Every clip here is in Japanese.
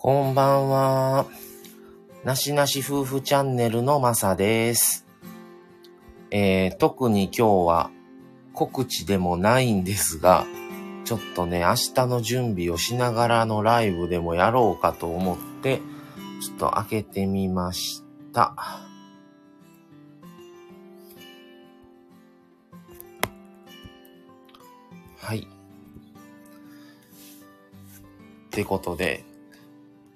こんばんは。なしなし夫婦チャンネルのまさです。えー、特に今日は告知でもないんですが、ちょっとね、明日の準備をしながらのライブでもやろうかと思って、ちょっと開けてみました。はい。ってことで、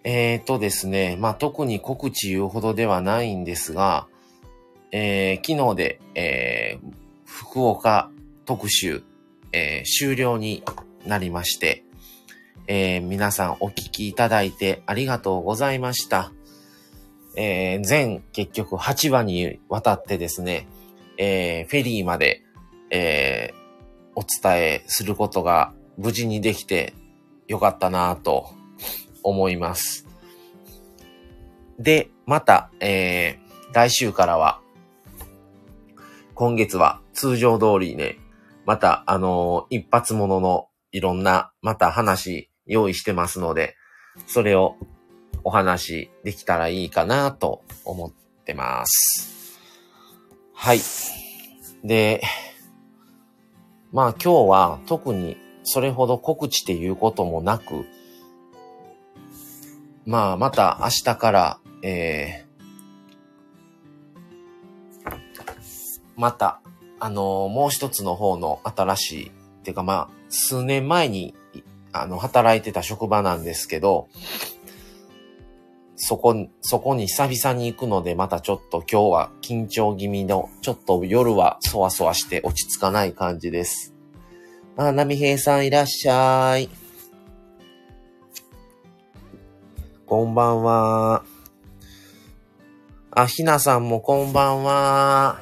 えーとですね、まあ、特に告知言うほどではないんですが、えー昨日で、えー福岡特集、えー終了になりまして、えー皆さんお聞きいただいてありがとうございました。えー全結局8話にわたってですね、えーフェリーまで、えーお伝えすることが無事にできてよかったなぁと思います。で、また、えー、来週からは、今月は通常通りね、また、あのー一発もののいろんな、また話用意してますので、それをお話できたらいいかなと思ってます。はい。で、まあ今日は特にそれほど告知っていうこともなく、まあまた明日から、えー、また、あのもう一つの方の新しい、っていうかまあ、数年前に、あの、働いてた職場なんですけど、そこ、そこに久々に行くので、またちょっと今日は緊張気味の、ちょっと夜はそわそわして落ち着かない感じです。あ、ナミヘイさんいらっしゃい。こんばんは。あ、ひなさんもこんばんは。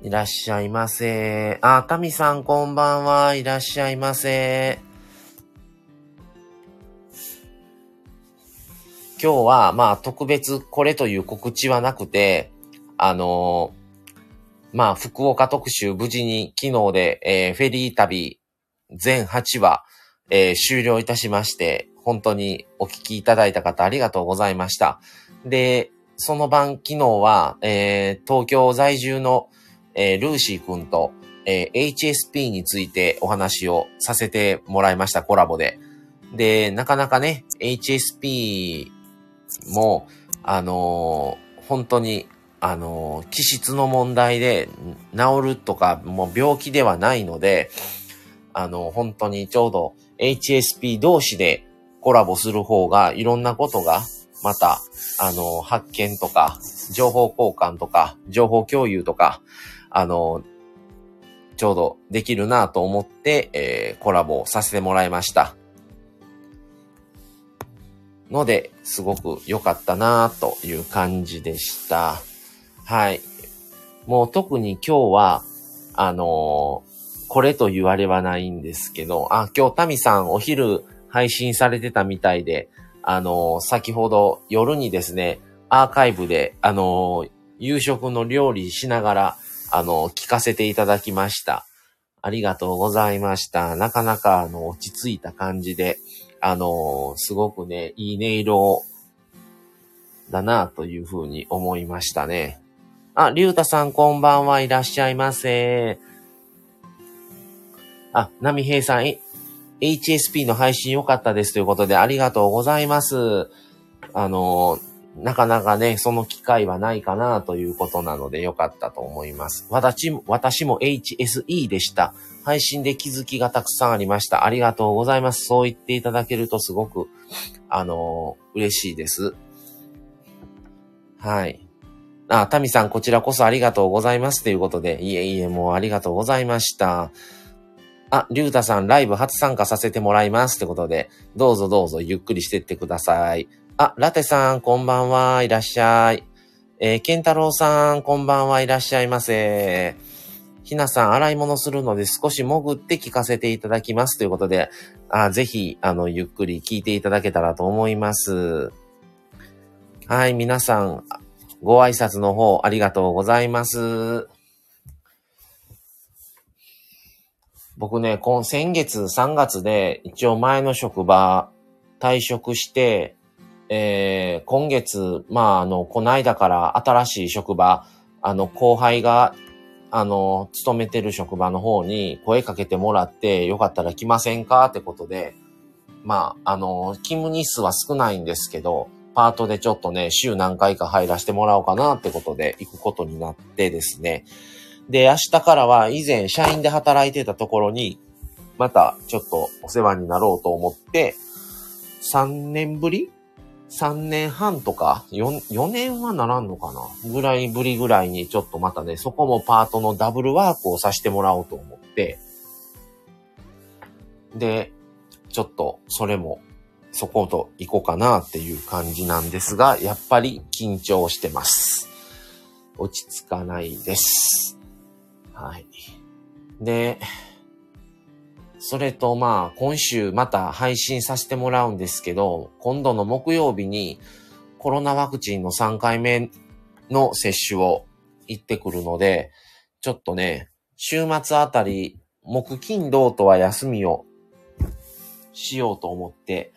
いらっしゃいませ。あ、タミさんこんばんは。いらっしゃいませ。今日は、まあ、特別これという告知はなくて、あのーまあ、福岡特集無事に昨日で、えーフェリー旅全8話、えー終了いたしまして、本当にお聞きいただいた方ありがとうございました。で、その晩昨日は、えー東京在住の、えールーシーくんと、えー HSP についてお話をさせてもらいました、コラボで。で、なかなかね、HSP も、あのー本当に、あのー気質の問題で治るとか、もう病気ではないので、あの、本当にちょうど HSP 同士でコラボする方がいろんなことが、また、あの、発見とか、情報交換とか、情報共有とか、あの、ちょうどできるなと思って、えーコラボさせてもらいました。ので、すごく良かったなという感じでした。はい。もう特に今日は、あのーこれと言われはないんですけど、あ、今日タミさんお昼配信されてたみたいで、あのー先ほど夜にですね、アーカイブで、あのー夕食の料理しながら、あのー聞かせていただきました。ありがとうございました。なかなか、あの、落ち着いた感じで、あのすごくね、いい音色だなというふうに思いましたね。あ、りゅうたさんこんばんはいらっしゃいませ。あ、なみへいさん、HSP の配信良かったですということでありがとうございます。あの、なかなかね、その機会はないかなということなので良かったと思います。私も、私も HSE でした。配信で気づきがたくさんありました。ありがとうございます。そう言っていただけるとすごく、あの、嬉しいです。はい。あ、タミさん、こちらこそありがとうございます。ということで、いえいえ、もうありがとうございました。あ、りゅうたさん、ライブ初参加させてもらいます。ってことで、どうぞどうぞゆっくりしてってください。あ、ラテさん、こんばんは。いらっしゃい。えー、ケンタロウさん、こんばんは。いらっしゃいませ。ひなさん、洗い物するので少し潜って聞かせていただきます。ということで、あぜひ、あの、ゆっくり聞いていただけたらと思います。はい、皆さん、ご挨拶の方ありがとうございます。僕ね、今先月3月で一応前の職場退職して、えー、今月、まあ、あの、この間から新しい職場、あの、後輩が、あの、勤めてる職場の方に声かけてもらって、よかったら来ませんか？ってことで、まあ、あの、勤務日数は少ないんですけど、パートでちょっとね、週何回か入らせてもらおうかなってことで行くことになってですね。で、明日からは以前社員で働いてたところに、またちょっとお世話になろうと思って、3年ぶり ?3 年半とか？4、4年はならんのかな？ぐらいぶりぐらいにちょっとまたね、そこもパートのダブルワークをさせてもらおうと思って、で、ちょっとそれもそこと行こうかなっていう感じなんですが、やっぱり緊張してます。落ち着かないです。はい。で、それとまあ、今週また配信させてもらうんですけど、今度の木曜日にコロナワクチンの3回目の接種を行ってくるので、ちょっとね、週末あたり、木金土とは休みをしようと思って、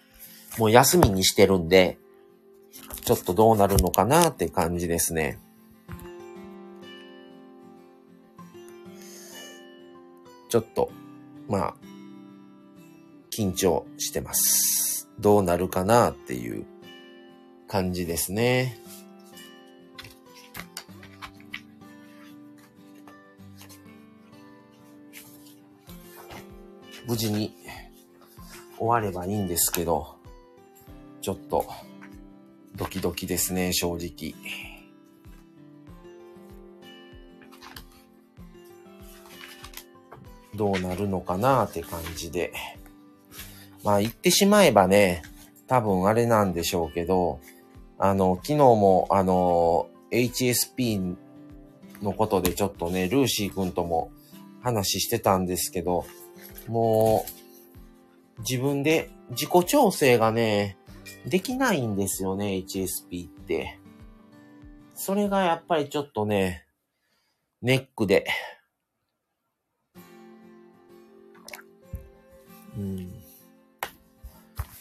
もう休みにしてるんで、ちょっとどうなるのかなって感じですね。ちょっと、まあ、緊張してます。どうなるかなっていう感じですね。無事に終わればいいんですけど、ちょっとドキドキですね、正直。どうなるのかなって感じで。まあ言ってしまえばね、多分あれなんでしょうけど、あの、昨日もあの、HSP のことでちょっとね、ルーシー君とも話してたんですけど、もう、自分で自己調整がね、できないんですよね、HSP って。それがやっぱりちょっとね、ネックで。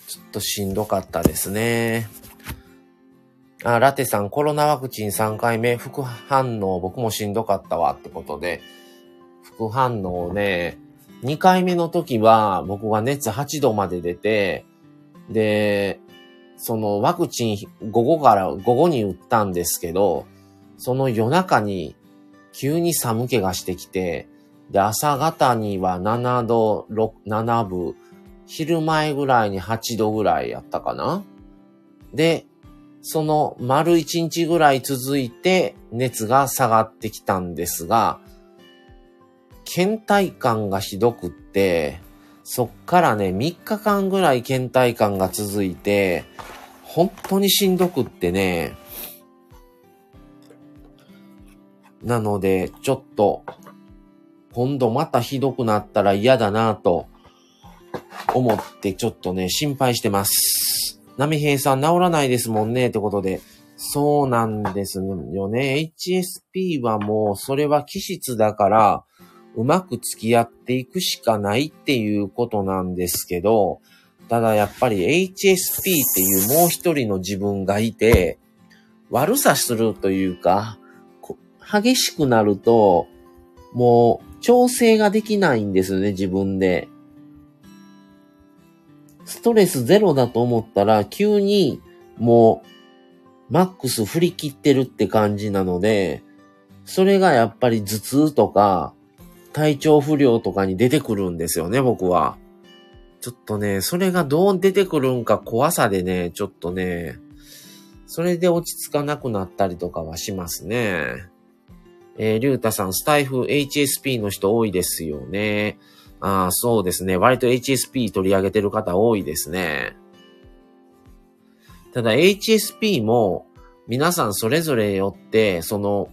ちょっとしんどかったですね。あ、ラテさん、コロナワクチン3回目、副反応、僕もしんどかったわってことで、副反応ね、2回目の時は僕が熱8度まで出て、で、そのワクチン午後から午後に打ったんですけど、その夜中に急に寒気がしてきて、で、朝方には7度、6、7分、昼前ぐらいに8度ぐらいやったかなで、その丸1日ぐらい続いて熱が下がってきたんですが、倦怠感がひどくって、そっからね、3日間ぐらい倦怠感が続いて、本当にしんどくってね。なので、ちょっと、今度またひどくなったら嫌だなと思ってちょっとね、心配してます。波平さん治らないですもんねってことで、そうなんですよね。HSP はもうそれは気質だから、うまく付き合っていくしかないっていうことなんですけど、ただやっぱり HSP っていうもう一人の自分がいて、悪さするというか、激しくなると、もう調整ができないんですよね、自分で。ストレスゼロだと思ったら、急にもう、マックス振り切ってるって感じなので、それがやっぱり頭痛とか、体調不良とかに出てくるんですよね、僕は。ちょっとね、それがどう出てくるんか怖さでね、ちょっとね、それで落ち着かなくなったりとかはしますね。えー、りゅうたさん、スタイフ HSP の人多いですよね。ああ、そうですね。割と HSP 取り上げてる方多いですね。ただ HSP も皆さんそれぞれよって、その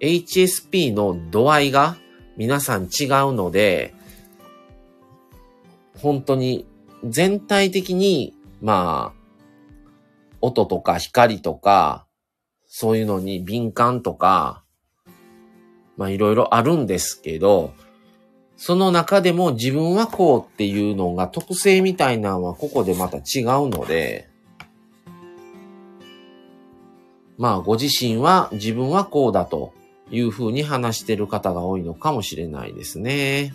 HSP の度合いが皆さん違うので、本当に全体的に、まあ、音とか光とか、そういうのに敏感とか、まあいろいろあるんですけど、その中でも自分はこうっていうのが特性みたいなのはここでまた違うので、まあご自身は自分はこうだというふうに話してる方が多いのかもしれないですね。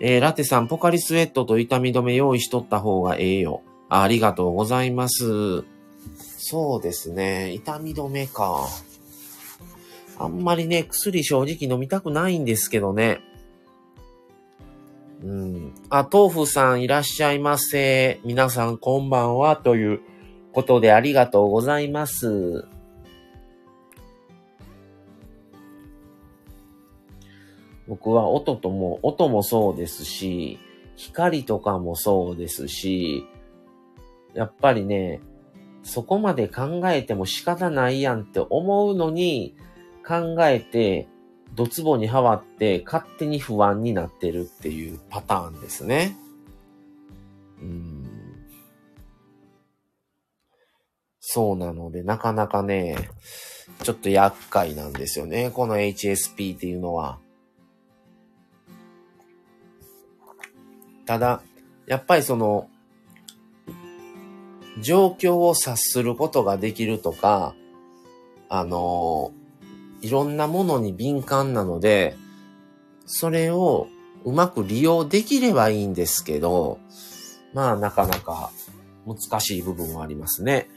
えー、ラテさん、ポカリスエットと痛み止め用意しとった方がええよ。ありがとうございます。そうですね。痛み止めか。あんまりね、薬正直飲みたくないんですけどね。うん。あ、豆腐さんいらっしゃいませ。皆さんこんばんは。ということでありがとうございます。僕は音とも、音もそうですし、光とかもそうですし、やっぱりね、そこまで考えても仕方ないやんって思うのに、考えて、ドツボにはわって勝手に不安になってるっていうパターンですね。うん。そうなので、なかなかね、ちょっと厄介なんですよね。この HSP っていうのは。ただ、やっぱりその、状況を察することができるとか、あの、いろんなものに敏感なので、それをうまく利用できればいいんですけど、まあなかなか難しい部分はありますね。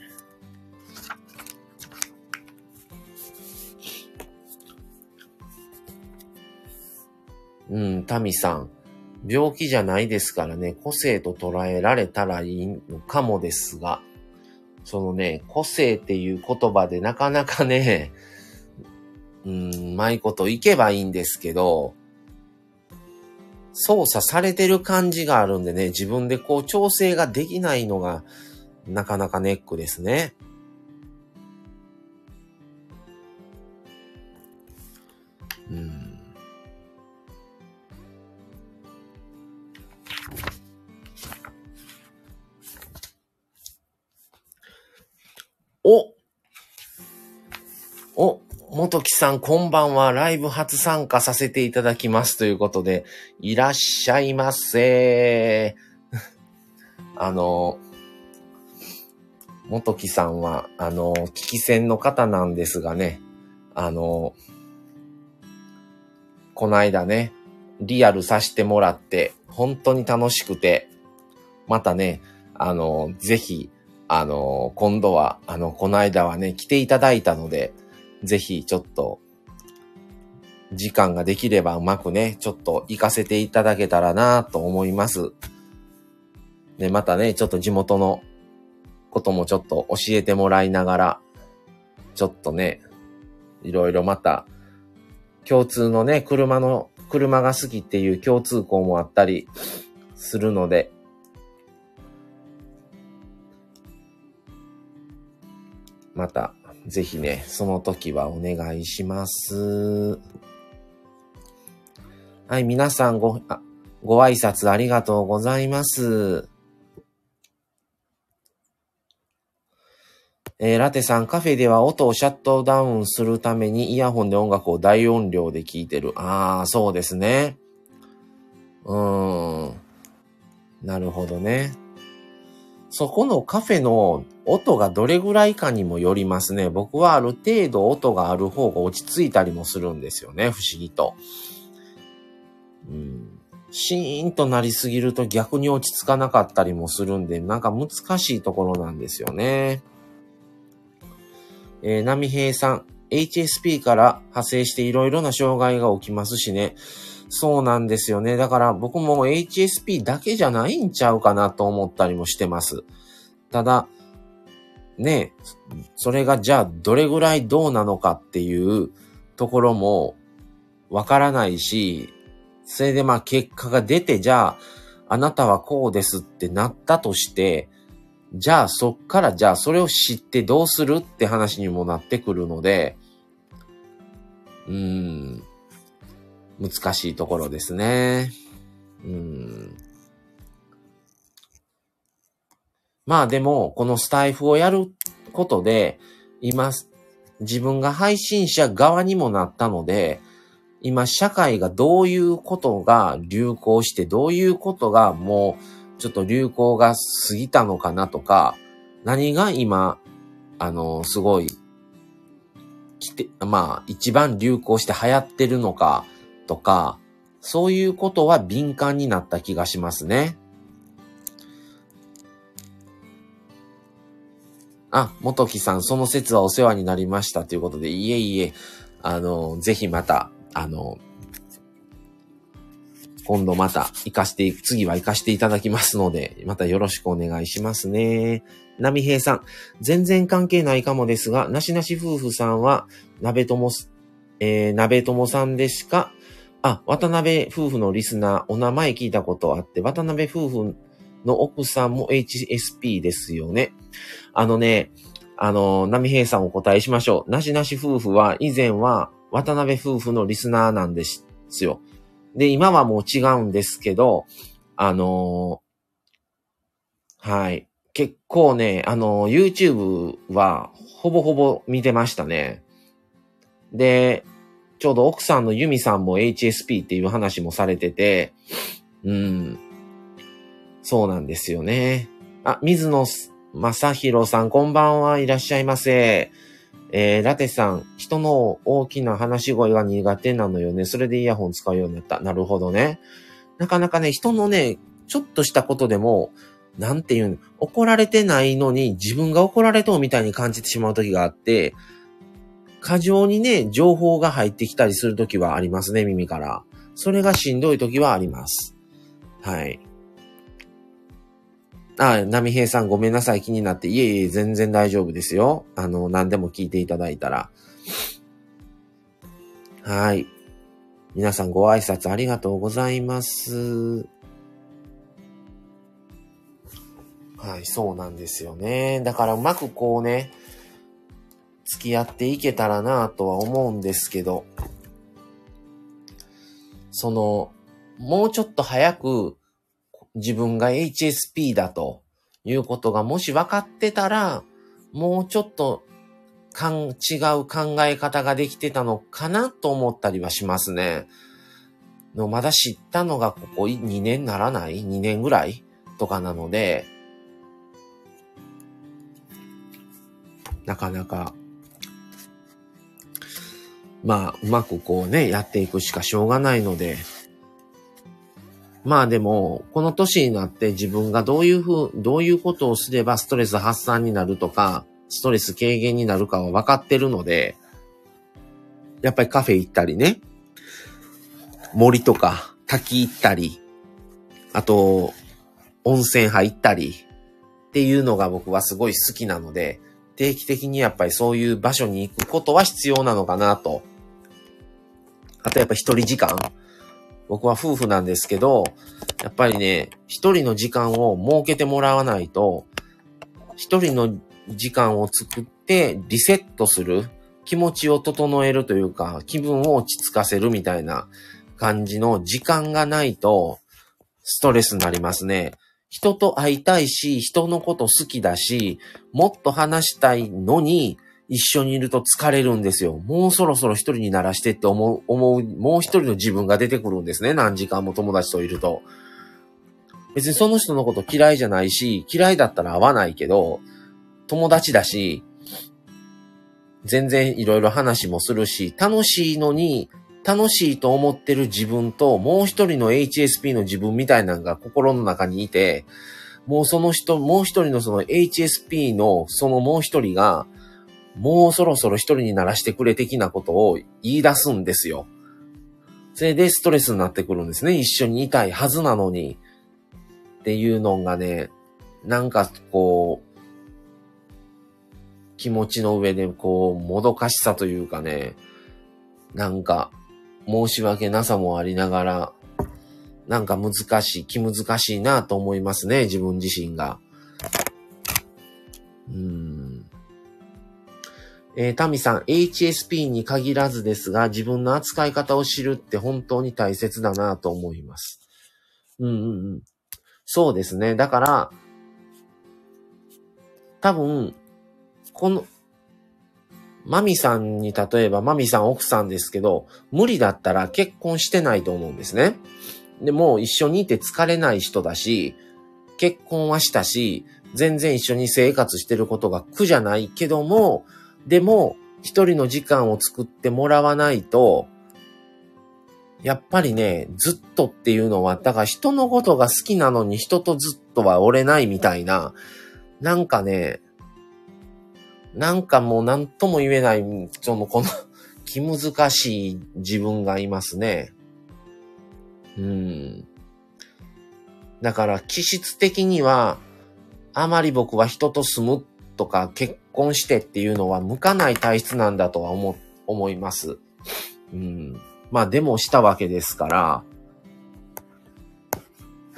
うん、タミさん。病気じゃないですからね、個性と捉えられたらいいのかもですが、そのね、個性っていう言葉でなかなかね、うん、うまいこといけばいいんですけど、操作されてる感じがあるんでね、自分でこう調整ができないのが、なかなかネックですね。お元木さん、こんばんは。ライブ初参加させていただきますということで、いらっしゃいませ。あの、元木さんは、あの、聞き戦の方なんですがね、あの、この間ね、リアルさせてもらって、本当に楽しくて、またね、あの、ぜひ、あの、今度は、あの、この間はね、来ていただいたので、ぜひちょっと、時間ができればうまくね、ちょっと行かせていただけたらなと思います。で、またね、ちょっと地元のこともちょっと教えてもらいながら、ちょっとね、いろいろまた、共通のね、車の、車が好きっていう共通項もあったりするので、また、ぜひね、その時はお願いします。はい、皆さんご、あご挨拶ありがとうございます。えー、ラテさん、カフェでは音をシャットダウンするためにイヤホンで音楽を大音量で聴いてる。ああ、そうですね。うーん。なるほどね。そこのカフェの音がどれぐらいかにもよりますね。僕はある程度音がある方が落ち着いたりもするんですよね。不思議と。うん。シーンとなりすぎると逆に落ち着かなかったりもするんで、なんか難しいところなんですよね。えー、波平さん。HSP から派生していろいろな障害が起きますしね。そうなんですよね。だから僕も HSP だけじゃないんちゃうかなと思ったりもしてます。ただ、ね、それがじゃあどれぐらいどうなのかっていうところもわからないし、それでまあ結果が出て、じゃああなたはこうですってなったとして、じゃあそっからじゃあそれを知ってどうするって話にもなってくるので、うーん、難しいところですね。うん。まあでも、このスタイフをやることで、今、自分が配信者側にもなったので、今社会がどういうことが流行して、どういうことがもうちょっと流行が過ぎたのかなとか、何が今、あの、すごい、来て、まあ、一番流行して流行ってるのかとか、そういうことは敏感になった気がしますね。あ、元木さん、その説はお世話になりましたということで、いえいえ、あの、ぜひまた、あの、今度また活かして、次は活かしていただきますので、またよろしくお願いしますね。なみへいさん、全然関係ないかもですが、なしなし夫婦さんは、なべとも、えー、なべともさんですか？あ、渡辺夫婦のリスナー、お名前聞いたことあって、渡辺夫婦の奥さんも HSP ですよね。あのね、あの、波平さんお答えしましょう。なしなし夫婦は以前は渡辺夫婦のリスナーなんですよ。で、今はもう違うんですけど、あのはい。結構ね、あの YouTube はほぼほぼ見てましたね。で、ちょうど奥さんのユミさんも HSP っていう話もされてて、うん。そうなんですよね。あ、水野正宏さん、こんばんはいらっしゃいませ。えー、ラテさん、人の大きな話し声が苦手なのよね。それでイヤホン使うようになった。なるほどね。なかなかね、人のね、ちょっとしたことでも、なんていうの、怒られてないのに自分が怒られとうみたいに感じてしまう時があって、過剰にね、情報が入ってきたりする時はありますね、耳から。それがしんどい時はあります。はい。あ、波平さんごめんなさい気になって。いえいえ、全然大丈夫ですよ。あの、何でも聞いていただいたら。はい。皆さんご挨拶ありがとうございます。はい、そうなんですよね。だからうまくこうね、付き合っていけたらなとは思うんですけど、その、もうちょっと早く自分が HSP だということがもし分かってたら、もうちょっとかん、違う考え方ができてたのかなと思ったりはしますね。のまだ知ったのがここ2年ならない ?2 年ぐらいとかなので、なかなか、まあ、うまくこうね、やっていくしかしょうがないので、まあでも、この年になって自分がどういうふう、どういうことをすればストレス発散になるとか、ストレス軽減になるかは分かってるので、やっぱりカフェ行ったりね、森とか滝行ったり、あと、温泉入ったりっていうのが僕はすごい好きなので、定期的にやっぱりそういう場所に行くことは必要なのかなと。あとやっぱ一人時間。僕は夫婦なんですけど、やっぱりね、一人の時間を設けてもらわないと、一人の時間を作ってリセットする、気持ちを整えるというか、気分を落ち着かせるみたいな感じの時間がないと、ストレスになりますね。人と会いたいし、人のこと好きだし、もっと話したいのに、一緒にいると疲れるんですよ。もうそろそろ一人にならしてって思う、思う、もう一人の自分が出てくるんですね。何時間も友達といると。別にその人のこと嫌いじゃないし、嫌いだったら会わないけど、友達だし、全然いろいろ話もするし、楽しいのに、楽しいと思ってる自分と、もう一人の HSP の自分みたいなのが心の中にいて、もうその人、もう一人のその HSP のそのもう一人が、もうそろそろ一人にならしてくれ的なことを言い出すんですよ。それでストレスになってくるんですね。一緒にいたいはずなのに。っていうのがね、なんかこう、気持ちの上でこう、もどかしさというかね、なんか、申し訳なさもありながら、なんか難しい、気難しいなと思いますね、自分自身が。うーん。えー、タミさん、HSP に限らずですが、自分の扱い方を知るって本当に大切だなと思います。うんうんうん。そうですね。だから、多分、この、マミさんに例えば、マミさん奥さんですけど、無理だったら結婚してないと思うんですね。でも一緒にいて疲れない人だし、結婚はしたし、全然一緒に生活してることが苦じゃないけども、でも一人の時間を作ってもらわないと、やっぱりね、ずっとっていうのは、だから人のことが好きなのに人とずっとは折れないみたいな、なんかね、なんかもう何とも言えない、その、この 気難しい自分がいますね。うん。だから気質的には、あまり僕は人と住むとか結婚してっていうのは向かない体質なんだとは思、思います。うん。まあでもしたわけですから、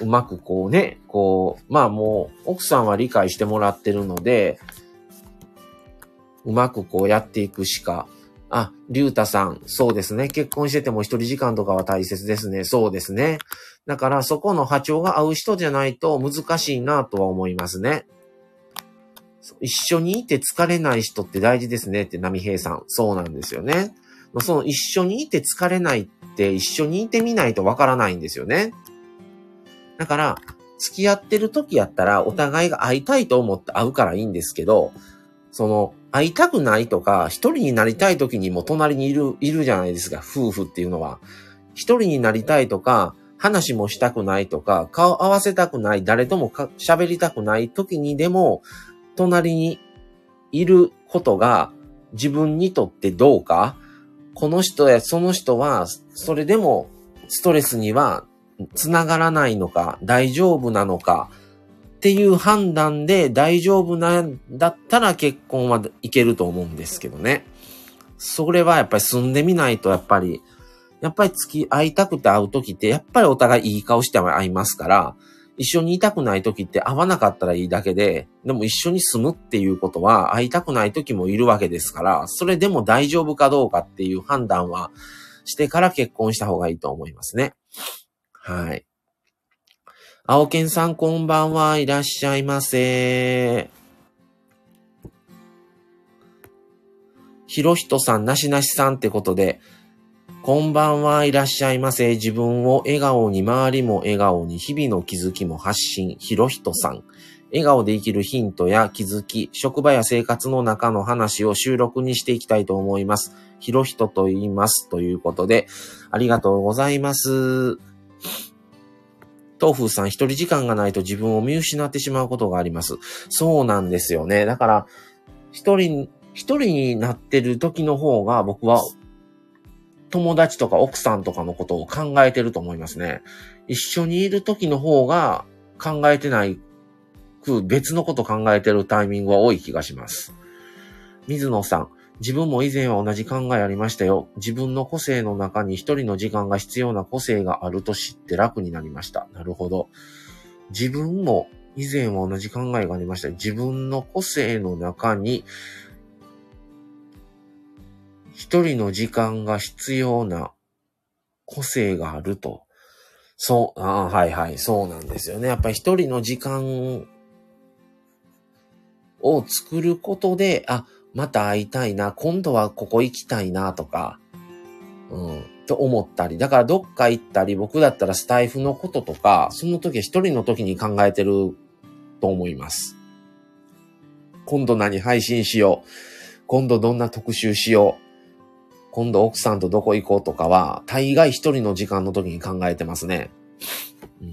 うまくこうね、こう、まあもう奥さんは理解してもらってるので、うまくこうやっていくしか。あ、りゅうたさん、そうですね。結婚してても一人時間とかは大切ですね。そうですね。だからそこの波長が合う人じゃないと難しいなとは思いますね。一緒にいて疲れない人って大事ですねって波平さん。そうなんですよね。その一緒にいて疲れないって一緒にいてみないとわからないんですよね。だから、付き合ってる時やったらお互いが会いたいと思って会うからいいんですけど、その、会いたくないとか、一人になりたい時にも隣にいる、いるじゃないですか、夫婦っていうのは。一人になりたいとか、話もしたくないとか、顔合わせたくない、誰とも喋りたくない時にでも、隣にいることが自分にとってどうか、この人やその人は、それでもストレスにはつながらないのか、大丈夫なのか、っていう判断で大丈夫なんだったら結婚はいけると思うんですけどね。それはやっぱり住んでみないとやっぱり、やっぱり付き合いたくて会う時ってやっぱりお互いいい顔して会いますから、一緒にいたくない時って会わなかったらいいだけで、でも一緒に住むっていうことは会いたくない時もいるわけですから、それでも大丈夫かどうかっていう判断はしてから結婚した方がいいと思いますね。はい。青健さんこんばんはいらっしゃいませ。ひろひとさん、なしなしさんってことで、こんばんはいらっしゃいませ。自分を笑顔に、周りも笑顔に、日々の気づきも発信、ひろひとさん。笑顔で生きるヒントや気づき、職場や生活の中の話を収録にしていきたいと思います。ひろひとと言います。ということで、ありがとうございます。豆腐さん、一人時間がないと自分を見失ってしまうことがあります。そうなんですよね。だから、一人、一人になってる時の方が僕は友達とか奥さんとかのことを考えてると思いますね。一緒にいる時の方が考えてないく別のこと考えてるタイミングは多い気がします。水野さん、自分も以前は同じ考えありましたよ。自分の個性の中に一人の時間が必要な個性があると知って楽になりました。なるほど。自分も以前は同じ考えがありました。自分の個性の中に一人の時間が必要な個性があると。そう、ああはいはい、そうなんですよね。やっぱり一人の時間を作ることで、あ、また会いたいな、今度はここ行きたいなとか、うん、と思ったり。だからどっか行ったり、僕だったらスタイフのこととか、その時は一人の時に考えてると思います。今度何配信しよう。今度どんな特集しよう。今度奥さんとどこ行こうとかは、大概一人の時間の時に考えてますね。うん、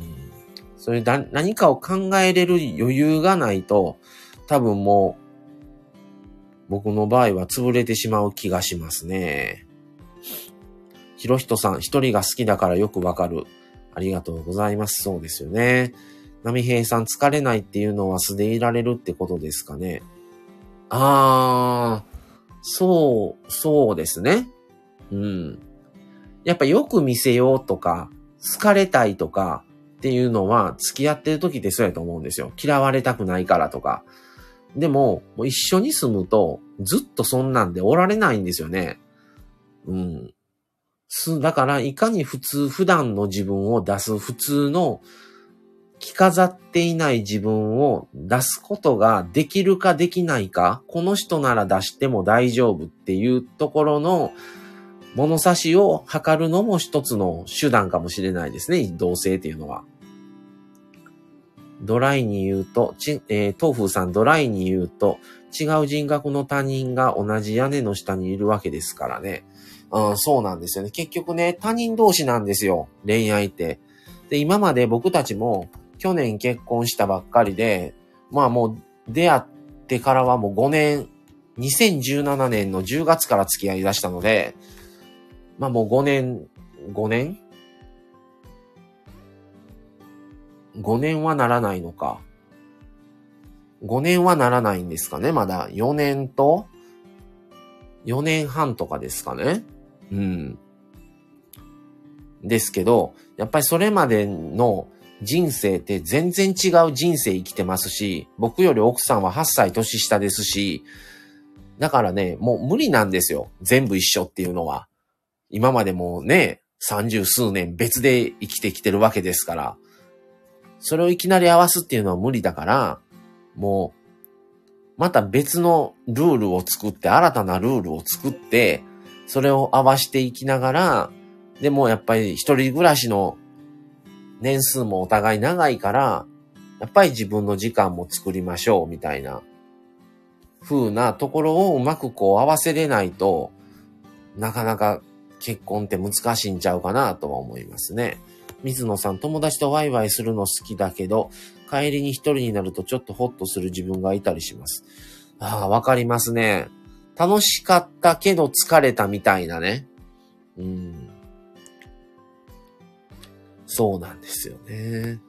それだ、何かを考えれる余裕がないと、多分もう、僕の場合は潰れてしまう気がしますね。ひろひとさん、一人が好きだからよくわかる。ありがとうございます。そうですよね。波平さん、疲れないっていうのは素でいられるってことですかね。あー、そう、そうですね。うん。やっぱよく見せようとか、好かれたいとかっていうのは付き合ってる時ってそうやと思うんですよ。嫌われたくないからとか。でも、もう一緒に住むと、ずっとそんなんでおられないんですよね。うん。す、だから、いかに普通、普段の自分を出す普通の着飾っていない自分を出すことができるかできないか、この人なら出しても大丈夫っていうところの物差しを測るのも一つの手段かもしれないですね、同性っていうのは。ドライに言うと、ち、えー、豆腐さんドライに言うと、違う人格の他人が同じ屋根の下にいるわけですからね。うん、そうなんですよね。結局ね、他人同士なんですよ。恋愛って。で、今まで僕たちも去年結婚したばっかりで、まあもう出会ってからはもう5年、2017年の10月から付き合い出したので、まあもう5年、5年 ?5 年はならないのか。5年はならないんですかねまだ4年と4年半とかですかねうん。ですけど、やっぱりそれまでの人生って全然違う人生生きてますし、僕より奥さんは8歳年下ですし、だからね、もう無理なんですよ。全部一緒っていうのは。今までもね、三十数年別で生きてきてるわけですから。それをいきなり合わすっていうのは無理だから、もう、また別のルールを作って、新たなルールを作って、それを合わしていきながら、でもやっぱり一人暮らしの年数もお互い長いから、やっぱり自分の時間も作りましょうみたいな風なところをうまくこう合わせれないと、なかなか結婚って難しいんちゃうかなとは思いますね。水野さん、友達とワイワイするの好きだけど、帰りに一人になるとちょっとホッとする自分がいたりします。ああ、わかりますね。楽しかったけど疲れたみたいなね。うん。そうなんですよね。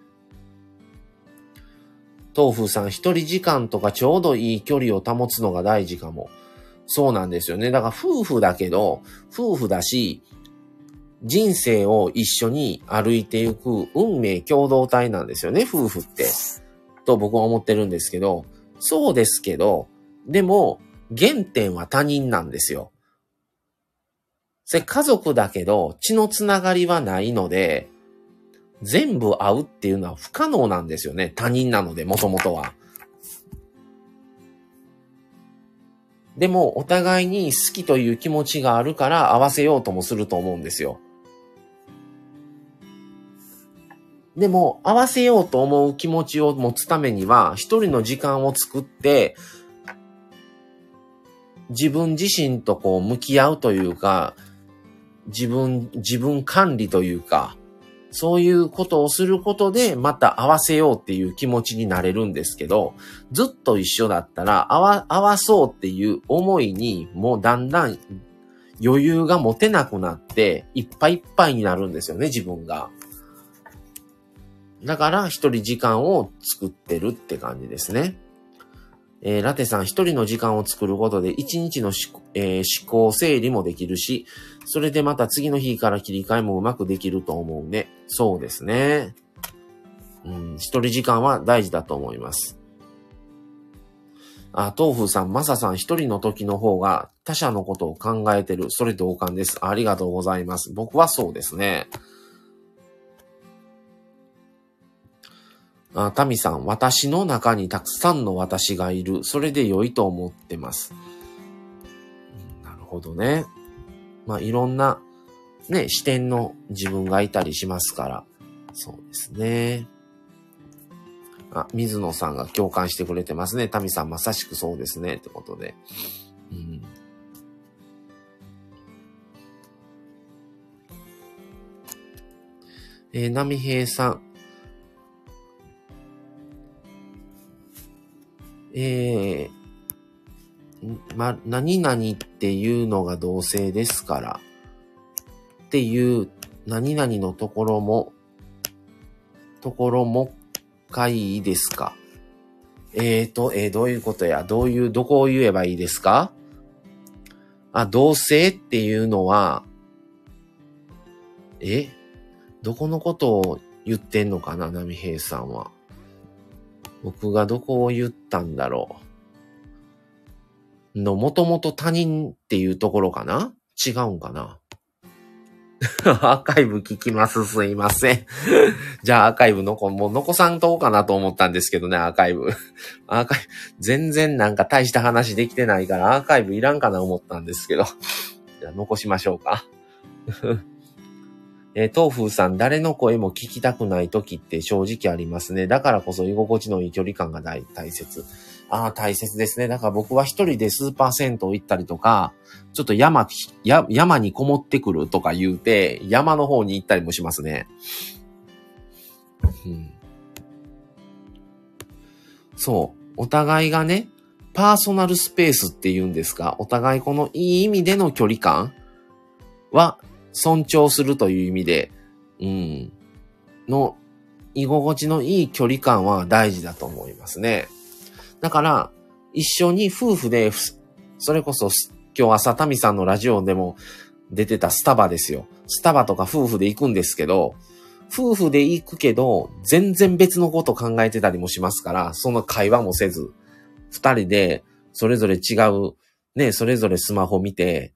豆腐さん、一人時間とかちょうどいい距離を保つのが大事かも。そうなんですよね。だから夫婦だけど、夫婦だし、人生を一緒に歩いていく運命共同体なんですよね、夫婦って。と僕は思ってるんですけど、そうですけど、でも、原点は他人なんですよ。それ家族だけど、血のつながりはないので、全部会うっていうのは不可能なんですよね。他人なので、もともとは。でも、お互いに好きという気持ちがあるから合わせようともすると思うんですよ。でも、合わせようと思う気持ちを持つためには、一人の時間を作って、自分自身とこう向き合うというか、自分、自分管理というか、そういうことをすることで、また合わせようっていう気持ちになれるんですけど、ずっと一緒だったら、合わ、合わそうっていう思いに、もうだんだん余裕が持てなくなって、いっぱいいっぱいになるんですよね、自分が。だから、一人時間を作ってるって感じですね。えー、ラテさん一人の時間を作ることで一日の,、えー、思考整理もできるし、それでまた次の日から切り替えもうまくできると思うね。そうですね。うん、一人時間は大事だと思います。あ、豆腐さん、マサさん一人の時の方が他者のことを考えてる。それ同感です。ありがとうございます。僕はそうですね。あ、タミさん、私の中にたくさんの私がいる。それで良いと思ってます。なるほどね。まあ、いろんな、ね、視点の自分がいたりしますから。そうですね。あ、水野さんが共感してくれてますね。タミさんまさしくそうですね。ってことで。うん。えー、波平さん。えー、ま、何々っていうのが同性ですから、っていう何々のところも、ところもかいいですか？えーと、えー、どういうことや、どういう、どこを言えばいいですか？あ、同性っていうのは、え？どこのことを言ってんのかな、波平さんは。僕がどこを言ったんだろう？の、もともと他人っていうところかな？違うんかな？アーカイブ聞きます。すいません。じゃあアーカイブ残、もう残さんとこうかなと思ったんですけどね、アーカイブ。アーカイブ、全然なんか大した話できてないからアーカイブいらんかな思ったんですけど。じゃあ残しましょうか。えー、東風さん、誰の声も聞きたくない時って正直ありますね。だからこそ居心地のいい距離感が大大切。ああ、大切ですね。だから僕は一人でスーパー銭湯行ったりとか、ちょっと山、山にこもってくるとか言うて、山の方に行ったりもしますね。うん、そう。お互いがね、パーソナルスペースって言うんですかお互いこのいい意味での距離感は尊重するという意味で、うん、の居心地のいい距離感は大事だと思いますね。だから、一緒に夫婦で、それこそ今日朝民さんのラジオでも出てたスタバですよ。スタバとか夫婦で行くんですけど、夫婦で行くけど、全然別のこと考えてたりもしますから、その会話もせず、二人でそれぞれ違う、ね、それぞれスマホ見て、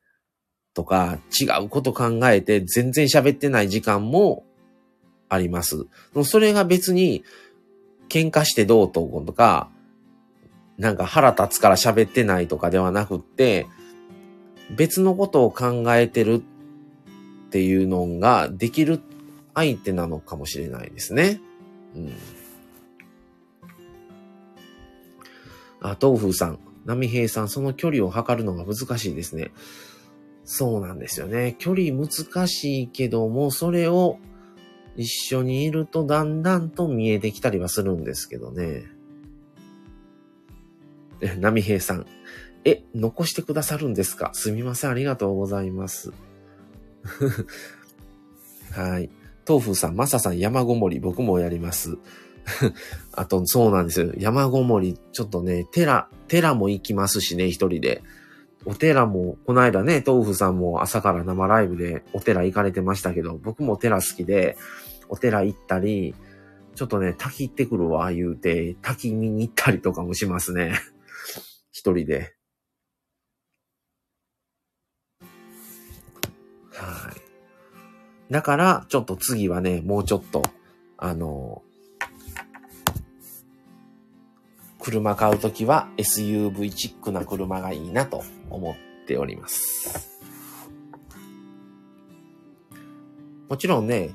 とか、違うこと考えて全然喋ってない時間もあります。それが別に喧嘩してどうととか、なんか腹立つから喋ってないとかではなくって、別のことを考えてるっていうのができる相手なのかもしれないですね。うん。あ、豆腐さん、波平さん、その距離を測るのが難しいですね。そうなんですよね。距離難しいけども、それを一緒にいるとだんだんと見えてきたりはするんですけどね。波平さん。え、残してくださるんですか？すみません。ありがとうございます。はい。豆腐さん、マサさん、山ごもり、僕もやります。あと、そうなんですよ。山ごもり、ちょっとね、寺、寺も行きますしね、一人で。お寺も、この間ね、豆腐さんも朝から生ライブでお寺行かれてましたけど、僕も寺好きで、お寺行ったり、ちょっとね、滝行ってくるわ、言うて、滝見に行ったりとかもしますね。一人で。はい。だから、ちょっと次はね、もうちょっと、あの、車買うときは SUV チックな車がいいなと思っております。もちろんね、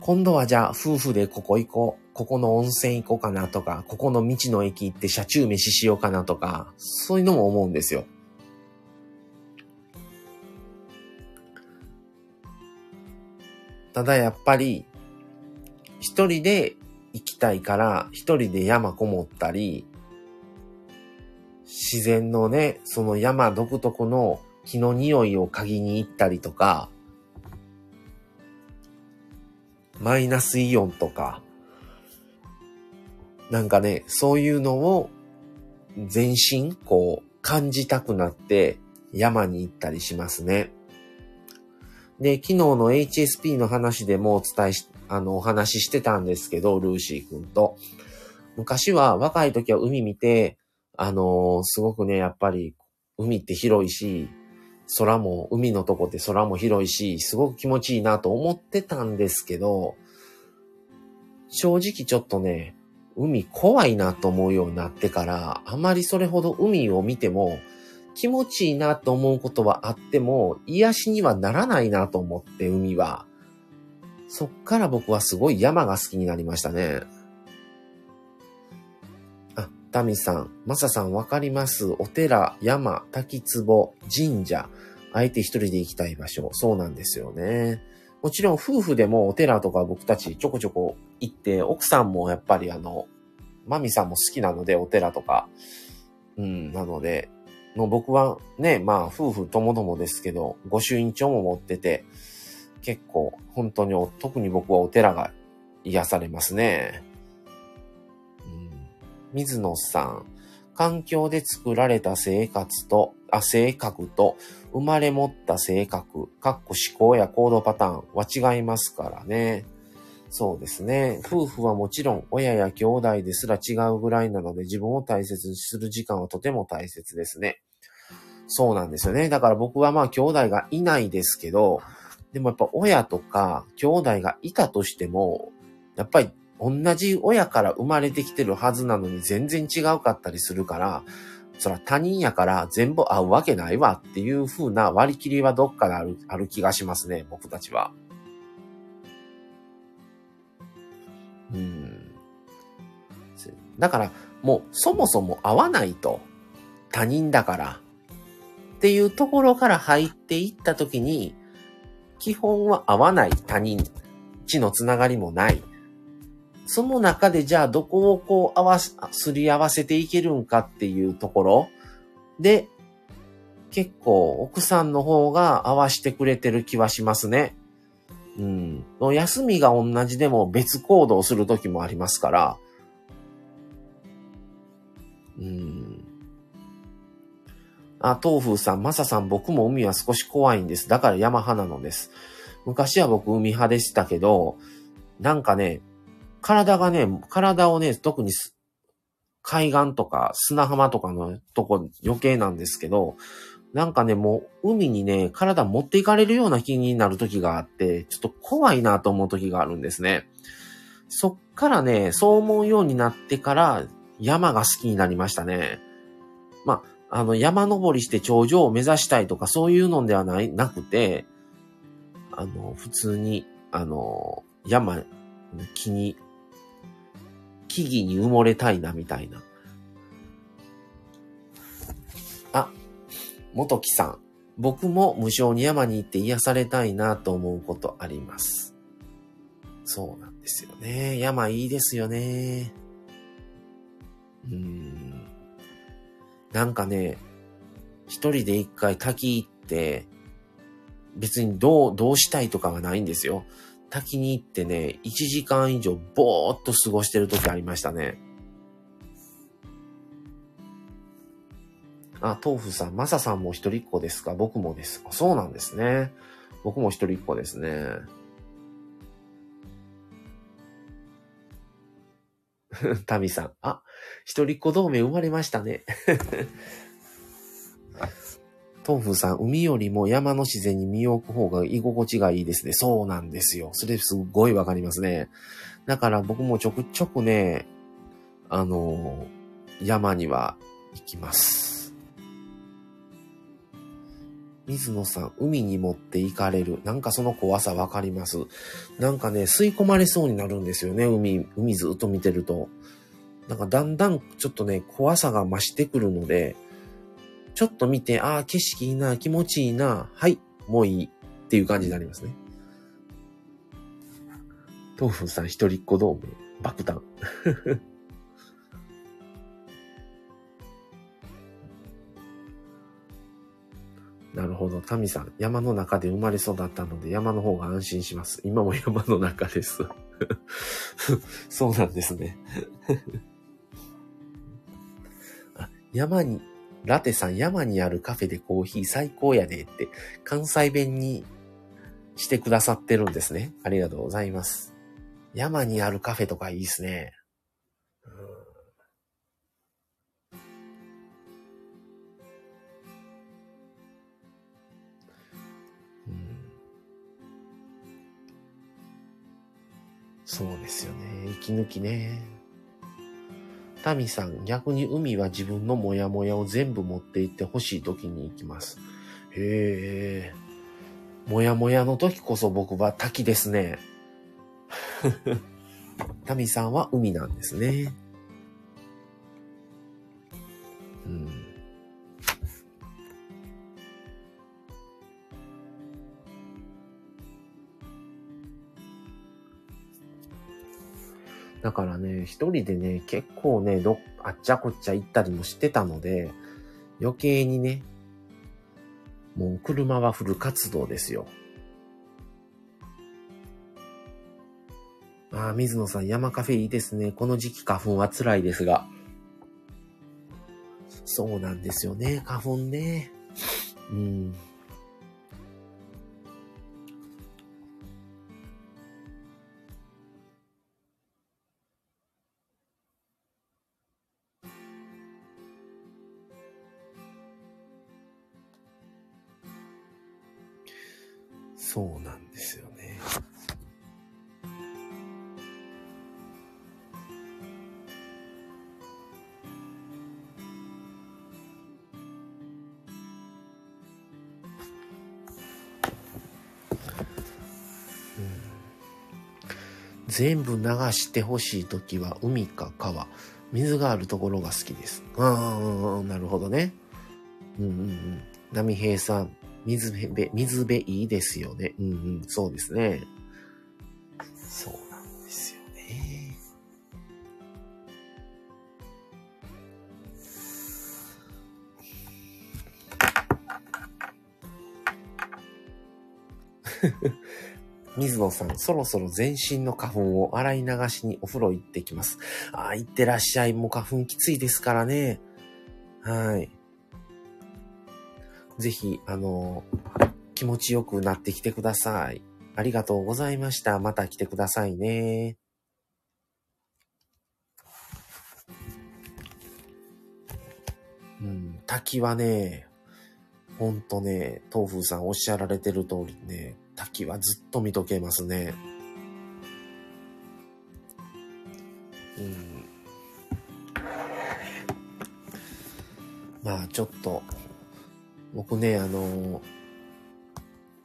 今度はじゃあ夫婦でここ行こう。ここの温泉行こうかなとか、ここの道の駅行って車中飯しようかなとか、そういうのも思うんですよ。ただやっぱり、一人で行きたいから、一人で山こもったり、自然のね、その山独特の木の匂いを嗅ぎに行ったりとか、マイナスイオンとか、なんかね、そういうのを全身こう感じたくなって山に行ったりしますね。で、昨日の HSP の話でもお伝えし、あの、お話ししてたんですけど、ルーシー君と。昔は若い時は海見て、あのー、すごくね、やっぱり海って広いし、空も、海のとこって空も広いし、すごく気持ちいいなと思ってたんですけど、正直ちょっとね、海怖いなと思うようになってから、あまりそれほど海を見ても気持ちいいなと思うことはあっても、癒しにはならないなと思って、海は。そっから僕はすごい山が好きになりましたね。あ、タミさん、マサさんわかりますお寺、山、滝壺、神社、あえて一人で行きたい場所。そうなんですよね。もちろん夫婦でもお寺とか僕たちちょこちょこ行って、奥さんもやっぱりあの、マミさんも好きなので、お寺とか。うん、なので、の僕はね、まあ夫婦ともどもですけど、御朱印帳も持ってて、結構本当に特に僕はお寺が癒されますね。うん、水野さん、環境で作られた生活と、あ、性格と生まれ持った性格、かっこ思考や行動パターンは違いますからね。そうですね。夫婦はもちろん親や兄弟ですら違うぐらいなので自分を大切にする時間はとても大切ですね。そうなんですよね。だから僕はまあ兄弟がいないですけど、でもやっぱ親とか兄弟がいたとしても、やっぱり同じ親から生まれてきてるはずなのに全然違うかったりするから、そら他人やから全部合うわけないわっていう風な割り切りはどっかである、ある気がしますね、僕たちは。うん。だから、もうそもそも合わないと。他人だから。っていうところから入っていったときに、基本は合わない他人。地のつながりもない。その中でじゃあどこをこう合わす、すり合わせていけるんかっていうところで、結構奥さんの方が合わしてくれてる気はしますね。うん。休みが同じでも別行動する時もありますから。うん。あ、豆腐さん、まささん、僕も海は少し怖いんです。だから山派なのです。昔は僕海派でしたけど、なんかね、体がね、体をね、特に海岸とか砂浜とかのとこ余計なんですけど、なんかね、もう海にね、体持っていかれるような気になる時があって、ちょっと怖いなと思う時があるんですね。そっからね、そう思うようになってから山が好きになりましたね。まあ、あの、山登りして頂上を目指したいとかそういうのではない、なくて、あの、普通に、あの、山、木に、木々に埋もれたいなみたいな。あ元木さん。僕も無償に山に行って癒されたいなと思うことあります。そうなんですよね。山いいですよね。うん。なんかね、一人で一回滝行って、別にどう、どうしたいとかはないんですよ。滝に行ってね、1時間以上ぼーっと過ごしてる時ありましたね。あ、豆腐さん、マサさんも一人っ子ですか？僕もです。あ、そうなんですね。僕も一人っ子ですね。タミさん、あ、一人っ子同盟生まれましたね。豆腐さん、海よりも山の自然に身を置く方が居心地がいいですね。そうなんですよ。それすっごいわかりますね。だから僕もちょくちょくね、あの、山には行きます。水野さん、海に持って行かれる。なんかその怖さわかります。なんかね、吸い込まれそうになるんですよね、海、海ずっと見てると。なんかだんだんちょっとね、怖さが増してくるので、ちょっと見て、ああ、景色いいな、気持ちいいな、はい、もういいっていう感じになりますね。豆腐さん一人っ子同盟、爆弾。なるほど。タミさん、山の中で生まれ育ったので山の方が安心します。今も山の中です。そうなんですね 山に、ラテさん、山にあるカフェでコーヒー最高やでって、関西弁にしてくださってるんですね。ありがとうございます。山にあるカフェとかいいですね。そうですよね。息抜きね。タミさん、逆に海は自分のモヤモヤを全部持って行ってほしい時に行きます。へえ。モヤモヤの時こそ僕は滝ですね。タミさんは海なんですね。うん。だからね、一人でね、結構ね、ど、あっちゃこっちゃ行ったりもしてたので、余計にね、もう車はフル活動ですよ。ああ、水野さん、山カフェいいですね。この時期花粉は辛いですが。そうなんですよね、花粉ね。うん。そうなんですよね。全部流してほしいときは海か川。水があるところが好きです。ああ、なるほどね。うんうんうん。波平さん、水辺、水辺いいですよね。うんうん、そうですね。そうなんですよね。水野さん、そろそろ全身の花粉を洗い流しにお風呂行ってきます。ああ、行ってらっしゃい。もう花粉きついですからね。はい。ぜひ、あの、気持ちよくなってきてください。ありがとうございました。また来てくださいね。うん、滝はね、ほんとね、豆腐さんおっしゃられてる通りね、滝はずっと見とけますね。うん。まあちょっと、僕ね、あの、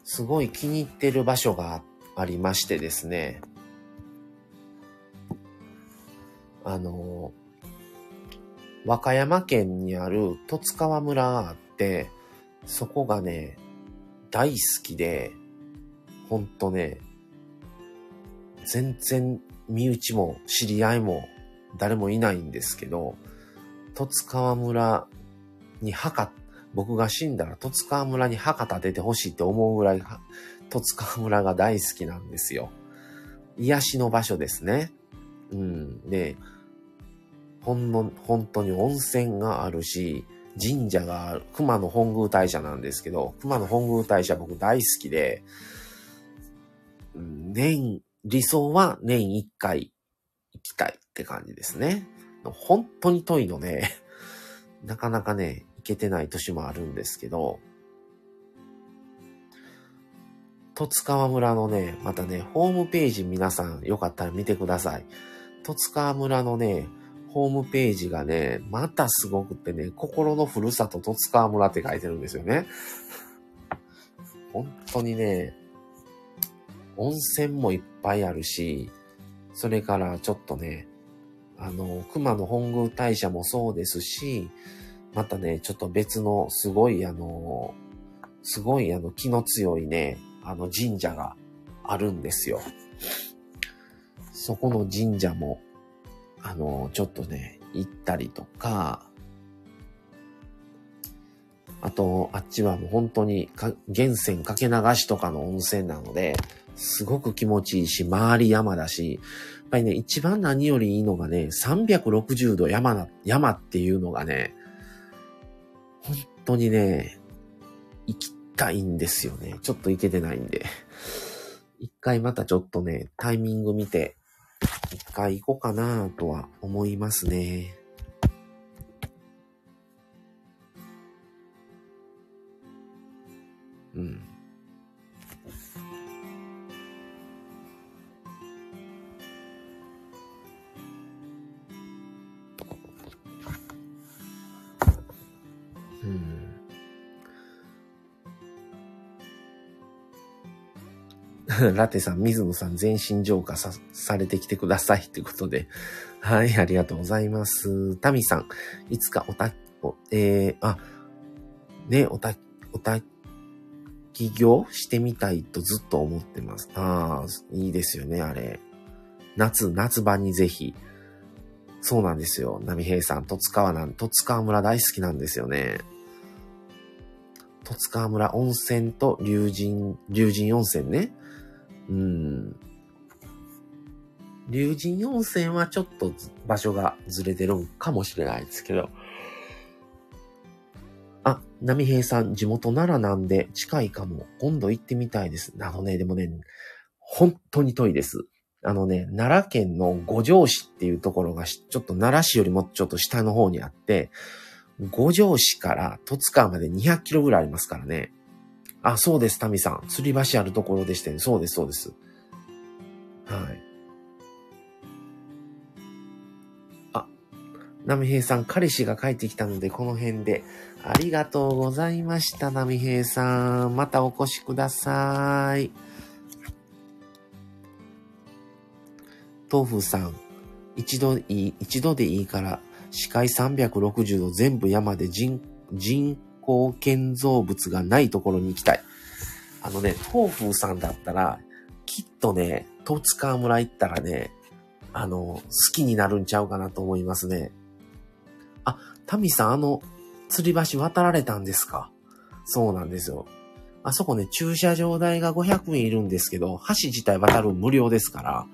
すごい気に入ってる場所がありましてですね。あの、和歌山県にある十津川村があって、そこがね、大好きで、ほんとね、全然身内も知り合いも誰もいないんですけど、十津川村に墓っ僕が死んだら十津川村に墓建ててほしいって思うぐらい、十津川村が大好きなんですよ。癒しの場所ですね。うん。で、ほんの、本当に温泉があるし、神社がある、熊野本宮大社なんですけど、熊野本宮大社僕大好きで、年、理想は年一回行きたいって感じですね。本当に遠いのね、なかなかね、けてない年もあるんですけど、十津川村のね、またね、ホームページ皆さんよかったら見てください。十津川村のね、ホームページがね、またすごくってね、心のふるさと十津川村って書いてるんですよね。本当にね、温泉もいっぱいあるし、それからちょっとね、あの、熊野本宮大社もそうですし、またね、ちょっと別のすごいあの、すごいあの気の強いね、あの神社があるんですよ。そこの神社も、あの、ちょっとね、行ったりとか、あと、あっちはもう本当に源泉かけ流しとかの温泉なので、すごく気持ちいいし、周り山だし、やっぱりね、一番何よりいいのがね、360度山な、山っていうのがね、当にね、行きたいんですよね。ちょっと行けてないんで。一回またちょっとね、タイミング見て、一回行こうかなとは思いますね。うん。ラテさん、水野さん、全身浄化さ、されてきてください。ということで。はい、ありがとうございます。タミさん、いつかおた、お、えー、あ、ね、おた、おた、起業してみたいとずっと思ってます。ああ、いいですよね、あれ。夏、夏場にぜひ。そうなんですよ。波平さん、戸塚川なん、戸塚村大好きなんですよね。戸塚村温泉と龍神、龍神温泉ね。うん。龍神温泉はちょっと場所がずれてるんかもしれないですけど。あ、波平さん、地元奈良なんで近いかも。今度行ってみたいです。あのね、でもね、本当に遠いです。あのね、奈良県の五条市っていうところが、ちょっと奈良市よりもちょっと下の方にあって、五条市から戸塚まで200キロぐらいありますからね。あ、そうです、タミさん。吊り橋あるところでしてね。そうです、そうです。はい。あ、ナミヘイさん、彼氏が帰ってきたので、この辺で。ありがとうございました、ナミヘイさん。またお越しください。豆腐さん、一度いい、一度でいいから、視界360度全部山で人、人工建造物がないところに行きたい。あのね、豆腐さんだったら、きっとね、十津川村行ったらね、あの、好きになるんちゃうかなと思いますね。あ、タミさん、あの、吊り橋渡られたんですか？そうなんですよ。あそこね、駐車場代が500円いるんですけど、橋自体渡る無料ですから、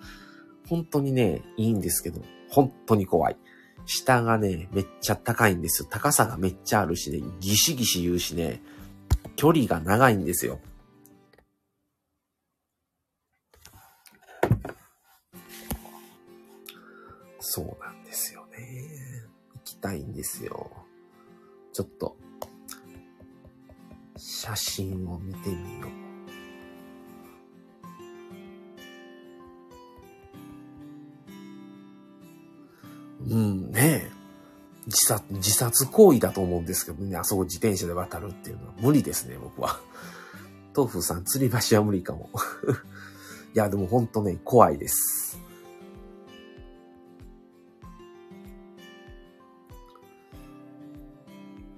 本当にね、いいんですけど、本当に怖い。下がね、めっちゃ高いんですよ。高さがめっちゃあるしね、ギシギシ言うしね、距離が長いんですよ。そうなんですよね。行きたいんですよ。ちょっと、写真を見てみよう。うんねえ。自殺、自殺行為だと思うんですけどね、あそこ自転車で渡るっていうのは無理ですね、僕は。豆腐さん、吊り橋は無理かも。いや、でもほんとね、怖いです。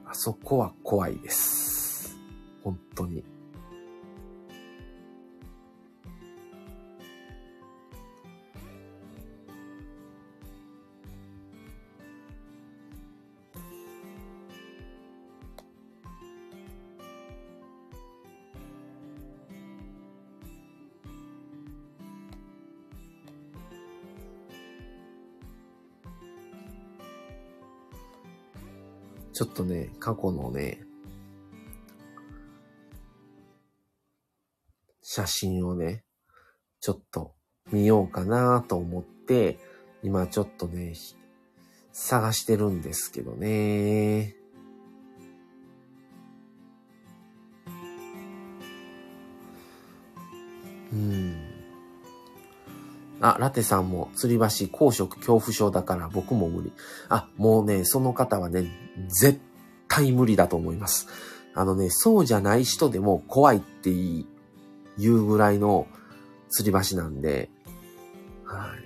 あそこは怖いです。本当に。ちょっとね、過去のね、写真をね、ちょっと見ようかなと思って、今ちょっとね、探してるんですけどね。あ、ラテさんも吊り橋高食恐怖症だから僕も無理。あ、もうね、その方はね、絶対無理だと思います。あのね、そうじゃない人でも怖いって言うぐらいの吊り橋なんで、はい。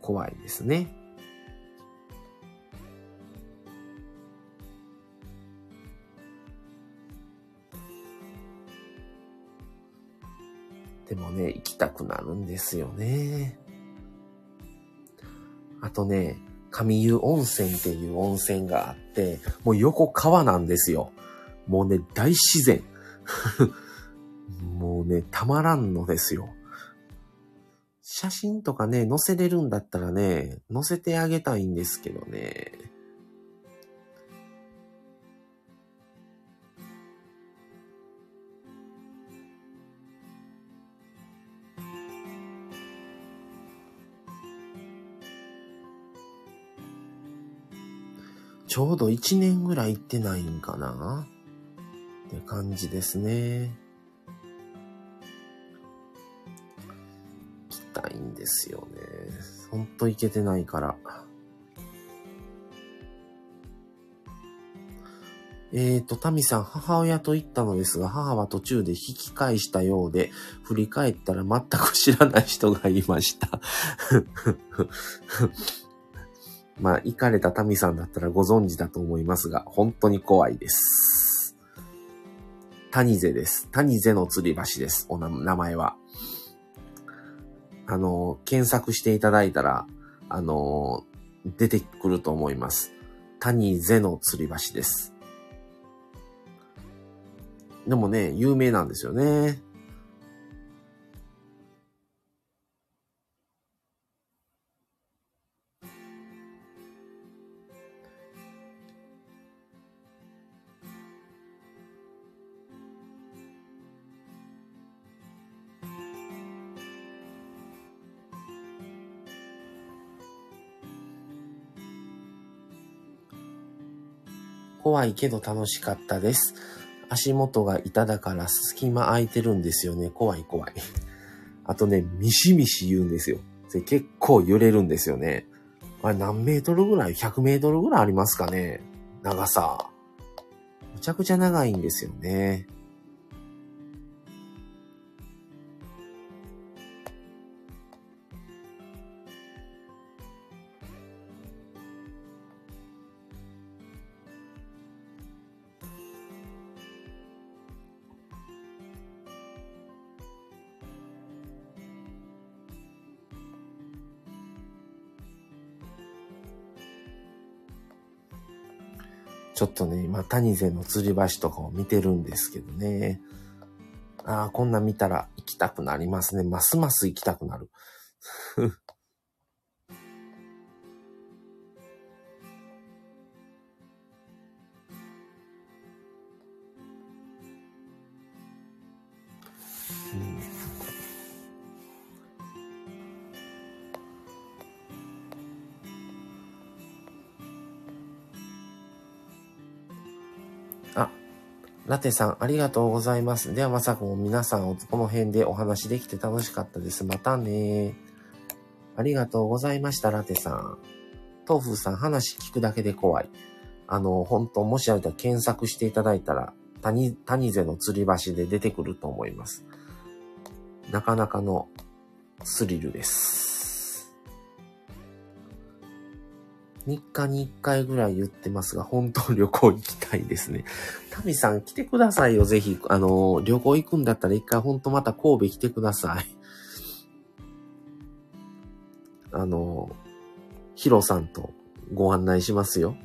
怖いですね。でもね、行きたくなるんですよね。あとね、上湯温泉っていう温泉があって、もう横川なんですよ。もうね、大自然。もうね、たまらんのですよ。写真とかね、載せれるんだったらね、載せてあげたいんですけどね。ちょうど1年ぐらい行ってないんかな？って感じですね。行きたいんですよね。ほんと行けてないから。えーと、タミさん、母親と行ったのですが、母は途中で引き返したようで、振り返ったら全く知らない人がいました。まあ、行かれた民さんだったらご存知だと思いますが、本当に怖いです。谷瀬です。谷瀬の吊り橋です。お名前は。あの、検索していただいたら、あの、出てくると思います。谷瀬の吊り橋です。でもね、有名なんですよね。怖いけど楽しかったです。足元が板だから隙間空いてるんですよね。怖い怖い。あとね、ミシミシ言うんですよ。で結構揺れるんですよね。あれ何メートルぐらい ?100 メートルぐらいありますかね？長さ。むちゃくちゃ長いんですよね。ちょっとね、今、谷瀬の吊り橋とかを見てるんですけどね。ああ、こんなん見たら行きたくなりますね。ますます行きたくなる。ラテさん、ありがとうございます。では、まさかも皆さん、この辺でお話できて楽しかったです。またね。ありがとうございました、ラテさん。豆腐さん、話聞くだけで怖い。あの、本当もしあれたら検索していただいたら、谷、谷瀬の吊り橋で出てくると思います。なかなかのスリルです。3日に1回ぐらい言ってますが、本当旅行行きたいですね。タミさん来てくださいよ、ぜひ。あの、旅行行くんだったら一回本当また神戸来てください。あの、ヒロさんとご案内しますよ。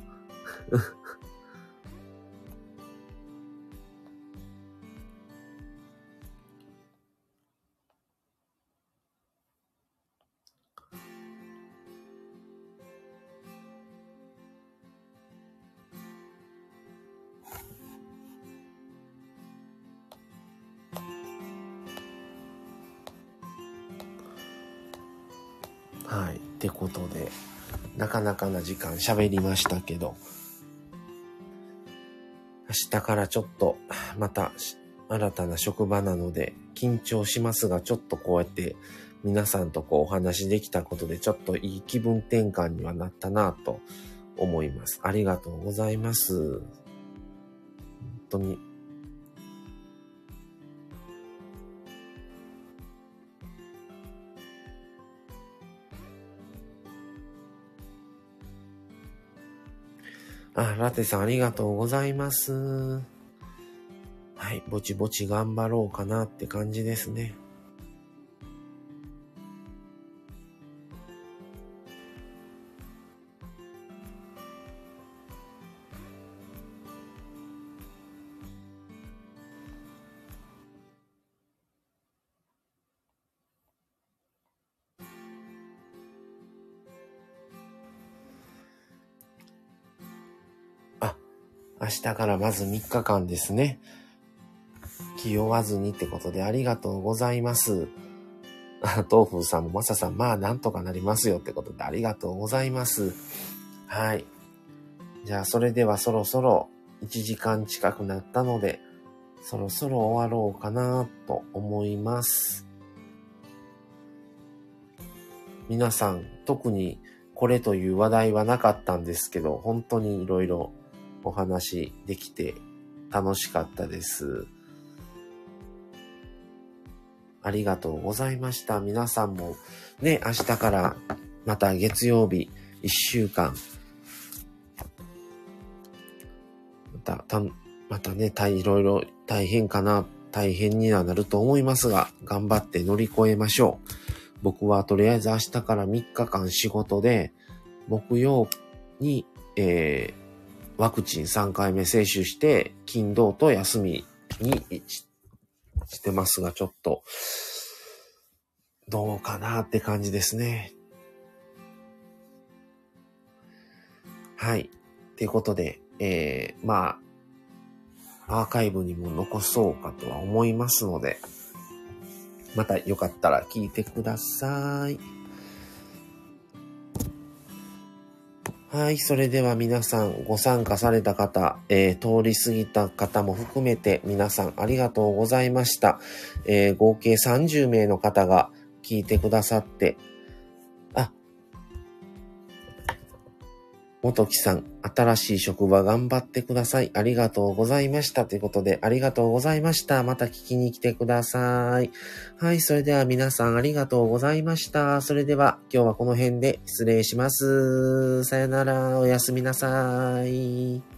はい。ってことで、なかなかな時間喋りましたけど、明日からちょっと、また、新たな職場なので、緊張しますが、ちょっとこうやって、皆さんとこうお話できたことで、ちょっといい気分転換にはなったなと思います。ありがとうございます。本当に。あ、ラテさんありがとうございます。はい、ぼちぼち頑張ろうかなって感じですね。日からまず3日間ですね。気負わずにってことでありがとうございます。あ、豆腐さんもまささん、まあなんとかなりますよってことでありがとうございます。はい。じゃあそれではそろそろ1時間近くなったので、そろそろ終わろうかなと思います。皆さん、特にこれという話題はなかったんですけど、本当にいろいろお話できて楽しかったです。ありがとうございました。皆さんもね、明日からまた月曜日1週間、また、たまたね、たいろいろ大変かな、大変にはなると思いますが、頑張って乗り越えましょう。僕はとりあえず明日から3日間仕事で、木曜に、えー、ワクチン3回目接種して、金土と休みにしてますが、ちょっと、どうかなって感じですね。はい。ということで、えー、まあ、アーカイブにも残そうかとは思いますので、またよかったら聞いてください。はい。それでは皆さんご参加された方、えー、通り過ぎた方も含めて皆さんありがとうございました。えー、合計30名の方が聞いてくださって元木さん、新しい職場頑張ってください。ありがとうございました。ということで、ありがとうございました。また聞きに来てください。はい、それでは皆さんありがとうございました。それでは今日はこの辺で失礼します。さよなら、おやすみなさい。